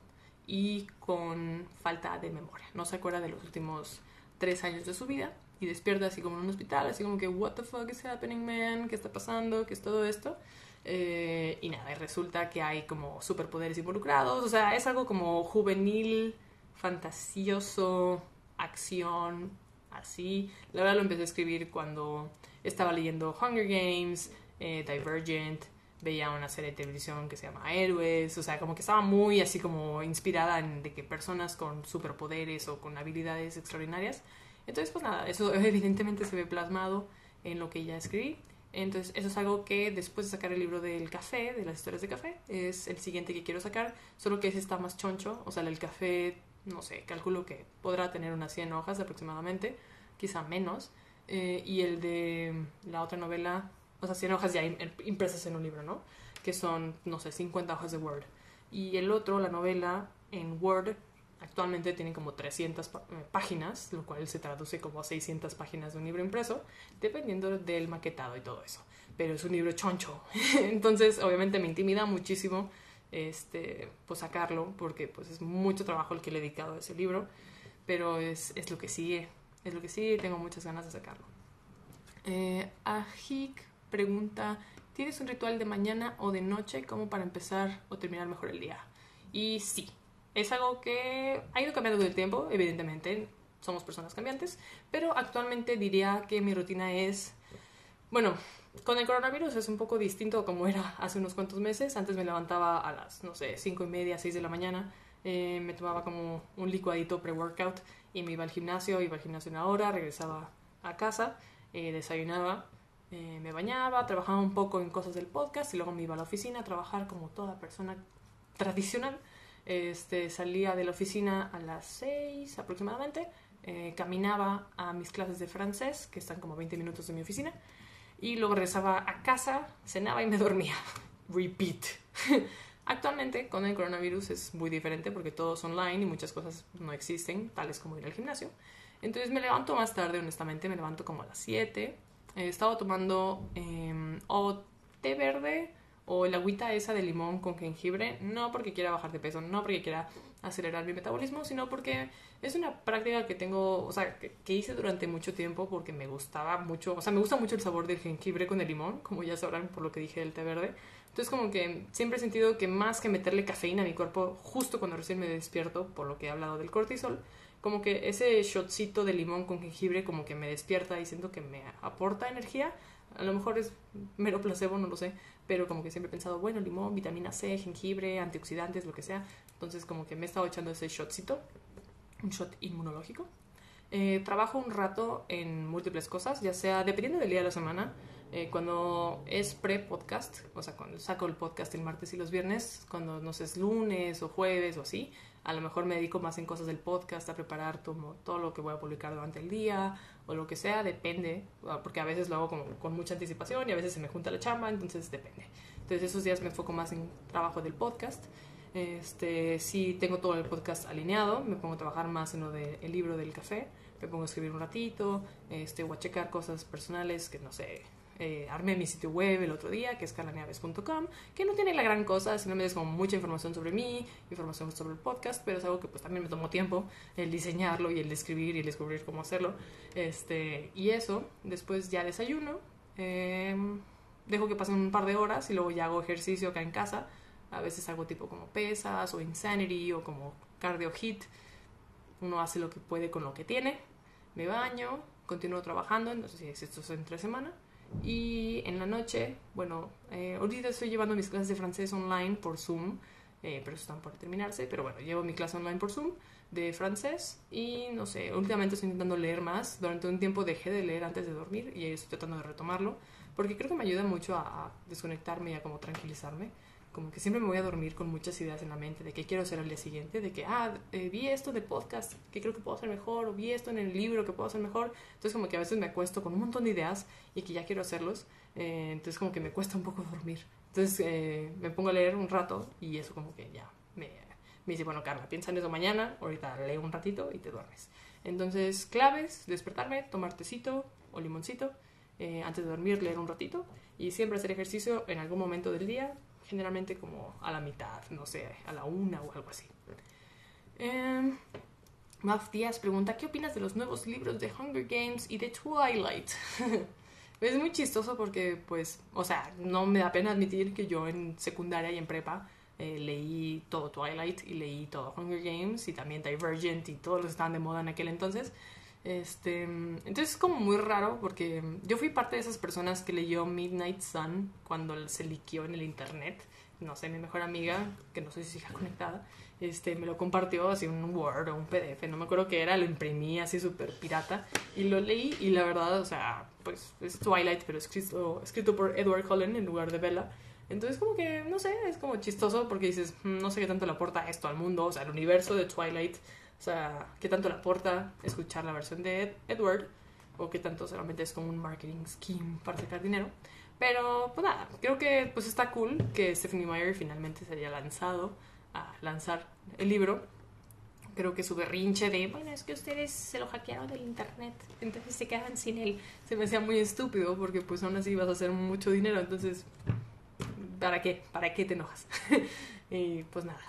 y con falta de memoria. No se acuerda de los últimos tres años de su vida y despierta así como en un hospital, así como que, what the fuck is happening, man? ¿Qué está pasando? ¿Qué es todo esto? Eh, y nada, y resulta que hay como superpoderes involucrados, o sea, es algo como juvenil, fantasioso, acción, así. La verdad lo empecé a escribir cuando estaba leyendo Hunger Games, eh, Divergent, veía una serie de televisión que se llama Héroes, o sea, como que estaba muy así como inspirada en de que personas con superpoderes o con habilidades extraordinarias. Entonces, pues nada, eso evidentemente se ve plasmado en lo que ya escribí. Entonces, eso es algo que después de sacar el libro del café, de las historias de café, es el siguiente que quiero sacar, solo que ese está más choncho, o sea, el café, no sé, calculo que podrá tener unas 100 hojas aproximadamente, quizá menos, eh, y el de la otra novela, o sea, 100 hojas ya impresas en un libro, ¿no? Que son, no sé, 50 hojas de Word. Y el otro, la novela, en Word actualmente tiene como 300 pá- eh, páginas, lo cual se traduce como a 600 páginas de un libro impreso, dependiendo del maquetado y todo eso. Pero es un libro choncho. Entonces, obviamente me intimida muchísimo este, pues sacarlo, porque pues es mucho trabajo el que le he dedicado a ese libro, pero es, es lo que sigue, es lo que sigue y tengo muchas ganas de sacarlo. Eh, Ajik pregunta, ¿tienes un ritual de mañana o de noche como para empezar o terminar mejor el día? Y sí, es algo que ha ido cambiando con el tiempo, evidentemente, somos personas cambiantes, pero actualmente diría que mi rutina es, bueno, con el coronavirus es un poco distinto como era hace unos cuantos meses. Antes me levantaba a las, no sé, cinco y media, 6 de la mañana. eh, me tomaba como un licuadito pre-workout y me iba al gimnasio. Iba al gimnasio una hora, regresaba a casa, eh, desayunaba, eh, me bañaba, trabajaba un poco en cosas del podcast y luego me iba a la oficina a trabajar como toda persona tradicional. Este, salía de la oficina a las 6 aproximadamente. eh, caminaba a mis clases de francés, que están como 20 minutos de mi oficina y luego regresaba a casa, cenaba y me dormía. Repeat. Actualmente con el coronavirus es muy diferente porque todo es online y muchas cosas no existen, tales como ir al gimnasio. Entonces me levanto más tarde, honestamente, me levanto como a las 7. He estado tomando eh, o té verde o el agüita esa de limón con jengibre, no porque quiera bajar de peso, no porque quiera acelerar mi metabolismo, sino porque es una práctica que tengo, o sea, que, que hice durante mucho tiempo porque me gustaba mucho, o sea, me gusta mucho el sabor del jengibre con el limón, como ya sabrán por lo que dije del té verde. Entonces como que siempre he sentido que más que meterle cafeína a mi cuerpo justo cuando recién me despierto, por lo que he hablado del cortisol, como que ese shotcito de limón con jengibre como que me despierta y siento que me aporta energía. A lo mejor es mero placebo, no lo sé, pero como que siempre he pensado, bueno, limón, vitamina C, jengibre, antioxidantes, lo que sea. Entonces como que me he estado echando ese shotcito, un shot inmunológico. Eh, trabajo un rato en múltiples cosas, ya sea dependiendo del día de la semana. eh, cuando es pre-podcast, o sea, cuando saco el podcast el martes y los viernes, cuando no sé, es lunes o jueves o así, a lo mejor me dedico más en cosas del podcast, a preparar todo, lo que voy a publicar durante el día o lo que sea, depende, ah, porque a veces lo hago con mucha anticipación y a veces se me junta la chamba, entonces depende. Entonces esos días me enfoco más en trabajo del podcast. Este, si tengo todo el podcast alineado, me pongo a trabajar más en lo del libro del café, me pongo a escribir un ratito, este, o a checar cosas personales que no sé. Eh, armé mi sitio web el otro día, que es carlaneaves.com, que no tiene la gran cosa, sino me des como mucha información sobre mí, información sobre el podcast, pero es algo que pues también me tomó tiempo el diseñarlo y el escribir y el descubrir cómo hacerlo. Este, y eso, después ya desayuno, eh, dejo que pasen un par de horas y luego ya hago ejercicio acá en casa. A veces hago tipo como pesas o insanity o como cardio hit. Uno hace lo que puede con lo que tiene. Me baño, continúo trabajando, entonces esto es entre semana. Y en la noche, bueno, eh, ahorita estoy llevando mis clases de francés online por Zoom, eh, pero están por terminarse. Pero bueno, llevo mi clase online por Zoom de francés y no sé, últimamente estoy intentando leer más. Durante un tiempo dejé de leer antes de dormir y estoy tratando de retomarlo porque creo que me ayuda mucho a, a desconectarme y a como tranquilizarme. Como que siempre me voy a dormir con muchas ideas en la mente de qué quiero hacer al día siguiente, de que, ah, eh, vi esto del podcast que creo que puedo hacer mejor, o vi esto en el libro que puedo hacer mejor. Entonces como que a veces me acuesto con un montón de ideas y que ya quiero hacerlos. eh, entonces como que me cuesta un poco dormir. Entonces eh, me pongo a leer un rato y eso como que ya me, me dice, bueno, Carla, piensa en eso mañana, ahorita lee un ratito y te duermes. Entonces, claves, despertarme, tomar tecito o limoncito, eh, antes de dormir leer un ratito y siempre hacer ejercicio en algún momento del día, generalmente como a la mitad, no sé, a la una o algo así. Eh, Maf Díaz pregunta, ¿qué opinas de los nuevos libros de Hunger Games y de Twilight? es muy chistoso porque, pues, o sea, no me da pena admitir que yo en secundaria y en prepa eh, leí todo Twilight y leí todo Hunger Games y también Divergent y todos los que estaban de moda en aquel entonces. Este, entonces es como muy raro porque yo fui parte de esas personas que leyó Midnight Sun cuando se liqueó en el internet. No sé, mi mejor amiga, que no sé si sigue conectada, este, me lo compartió así un Word o un PDF, no me acuerdo qué era, lo imprimí así súper pirata y lo leí y la verdad, o sea, pues es Twilight, pero escrito, escrito por Edward Cullen en lugar de Bella. Entonces como que, no sé, es como chistoso porque dices, "Mm, no sé qué tanto le aporta esto al mundo, o sea, el universo de Twilight, o sea, qué tanto le aporta escuchar la versión de Ed- Edward o qué tanto solamente es como un marketing scheme para sacar dinero. Pero, pues nada, creo que pues está cool que Stephanie Meyer finalmente se haya lanzado a lanzar el libro, creo que su berrinche de, bueno, es que ustedes se lo hackearon del internet, entonces se quedan sin él, se me hacía muy estúpido porque pues aún así vas a hacer mucho dinero, entonces, ¿para qué? ¿Para qué te enojas? y pues nada,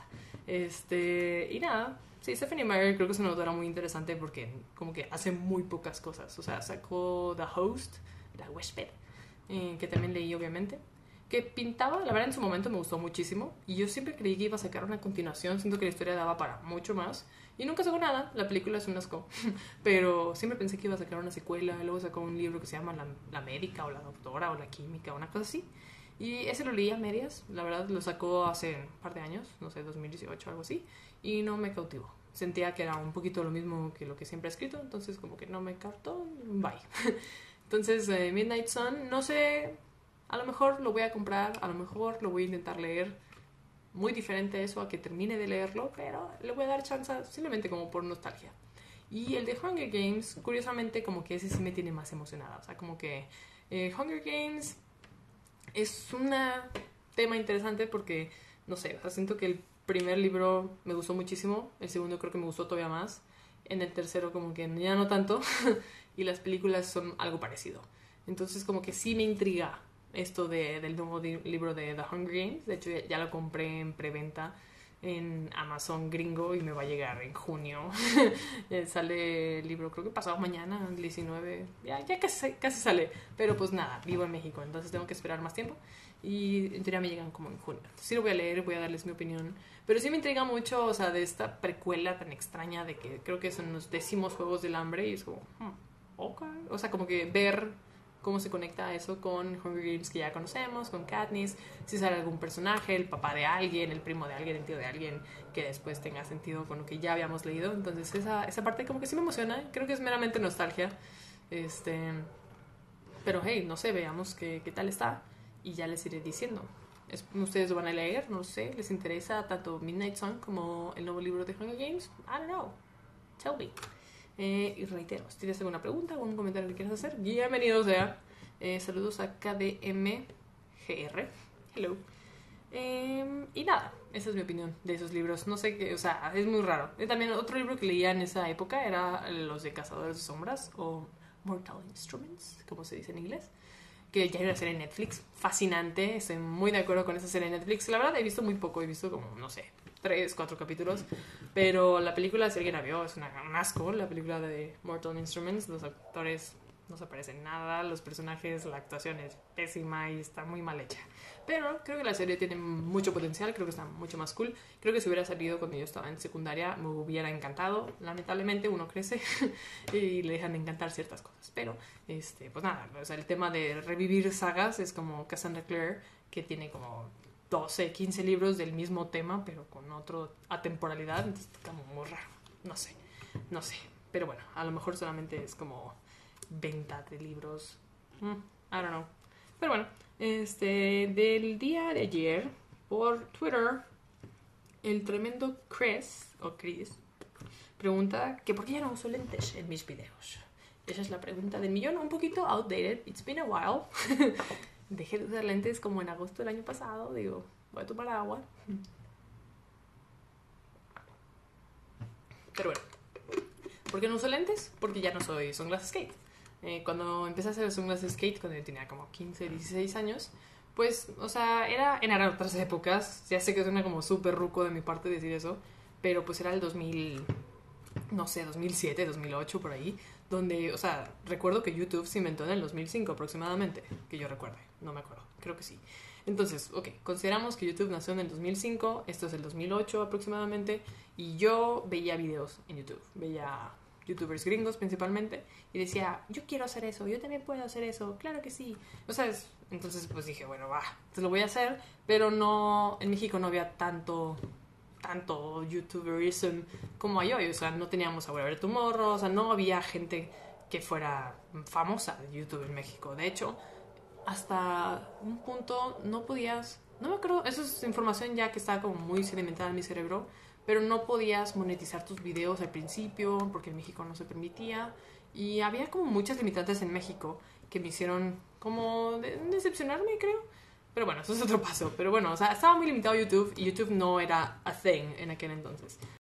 este, y nada, sí, Stephanie Meyer creo que es una autora muy interesante porque como que hace muy pocas cosas, o sea, sacó The Host, The Huésped, eh, que también leí obviamente, que pintaba, la verdad en su momento me gustó muchísimo y yo siempre creí que iba a sacar una continuación, siento que la historia daba para mucho más y nunca sacó nada, la película es un asco, pero siempre pensé que iba a sacar una secuela, luego sacó un libro que se llama La, la médica o la doctora o la química, una cosa así. Y ese lo leí a medias, la verdad lo sacó hace un par de años, no sé, 2018 o algo así, y no me cautivó. Sentía que era un poquito lo mismo que lo que siempre he escrito, entonces como que no me captó, bye. Entonces, eh, Midnight Sun, no sé a lo mejor lo voy a comprar, a lo mejor lo voy a intentar leer. Muy diferente eso a que termine de leerlo, pero le voy a dar chance simplemente como por nostalgia. Y el de Hunger Games, curiosamente, como que ese sí me tiene más emocionada. O sea, como que eh, Hunger Games es un tema interesante porque, no sé, siento que el primer libro me gustó muchísimo, el segundo creo que me gustó todavía más, en el tercero como que ya no tanto, y las películas son algo parecido. Entonces como que sí me intriga esto de, del nuevo libro de The Hunger Games. De hecho, ya, lo compré en preventa en Amazon gringo y me va a llegar en junio. sale el libro, creo que pasado mañana, el 19. Ya, ya casi, casi sale. Pero pues nada, vivo en México, entonces tengo que esperar más tiempo. Y en teoría me llegan como en junio. Sí lo voy a leer, voy a darles mi opinión. Pero sí me intriga mucho, o sea, de esta precuela tan extraña de que creo que son los décimos Juegos del Hambre y es como, hmm, ok. O sea, como que ver cómo se conecta eso con Hunger Games que ya conocemos, con Katniss, si sale algún personaje, el papá de alguien, el primo de alguien, el tío de alguien, que después tenga sentido con lo que ya habíamos leído. Entonces esa, esa parte como que sí me emociona, creo que es meramente nostalgia. Este, pero hey, no sé, veamos qué, qué tal está y ya les iré diciendo. ¿Ustedes lo van a leer? No sé. ¿Les interesa tanto Midnight Sun como el nuevo libro de Hunger Games? I don't know. Tell me. Eh, y reitero, si tienes alguna pregunta, algún comentario que quieras hacer, bienvenido sea. Eh, saludos a KDMGR. Hello. Em, y nada, esa es mi opinión de esos libros. No sé qué, o sea, es muy raro. Eh, también otro libro que leía en esa época era los de Cazadores de Sombras o Mortal Instruments, como se dice en inglés. Que ya hay una serie en Netflix, fascinante. Estoy muy de acuerdo con esa serie en Netflix. La verdad, he visto muy poco, he visto como, no sé, tres, cuatro capítulos. Pero la película, si alguien la vio, es una, un asco. La película de Mortal Instruments, los actores no se parecen nada, los personajes, la actuación es pésima y está muy mal hecha. Pero creo que la serie tiene mucho potencial, creo que está mucho más cool. Creo que si hubiera salido cuando yo estaba en secundaria me hubiera encantado. Lamentablemente uno crece y le dejan de encantar ciertas cosas. Pero, este, pues nada, el tema de revivir sagas es como Cassandra Clare, que tiene como 12, 15 libros del mismo tema, pero con otra atemporalidad, entonces como muy raro. No sé, no sé. Pero bueno, a lo mejor solamente es como venta de libros. Mm, I don't know. Pero bueno, este, del día de ayer, por Twitter, el tremendo Chris, o Chris, pregunta que por qué ya no uso lentes en mis videos. Esa es la pregunta del millón, un poquito outdated. It's been a while. dejé de usar lentes como en agosto del año pasado, digo, voy a tomar agua. Pero bueno, ¿por qué no uso lentes? Porque ya no soy sunglass skate. Eh, cuando empecé a hacer sunglass skate, cuando yo tenía como 15, 16 años, pues, o sea, era en otras épocas. Ya sé que suena como súper ruco de mi parte decir eso, pero pues era el 2000, no sé, 2007, 2008, por ahí donde, o sea, recuerdo que YouTube se inventó en el 2005 aproximadamente, que yo recuerde, no me acuerdo, creo que sí. Entonces, ok, consideramos que YouTube nació en el 2005, esto es el 2008 aproximadamente, y yo veía videos en YouTube, veía youtubers gringos principalmente, y decía, yo quiero hacer eso, yo también puedo hacer eso, claro que sí. O sea, entonces pues dije, bueno, va, te lo voy a hacer, pero no, en México no había tanto tanto youtuberism como hay hoy. O sea, no teníamos a Whatever Tomorrow, o sea, no había gente que fuera famosa de YouTube en México. De hecho, hasta un punto no podías, no me acuerdo, eso es información ya que está como muy sedimentada en mi cerebro, pero no podías monetizar tus videos al principio porque en México no se permitía. Y había como muchas limitantes en México que me hicieron como decepcionarme, creo Pero bueno, eso es otro paso. Pero bueno, o sea, estaba muy limitado YouTube y YouTube no era a thing en aquel entonces.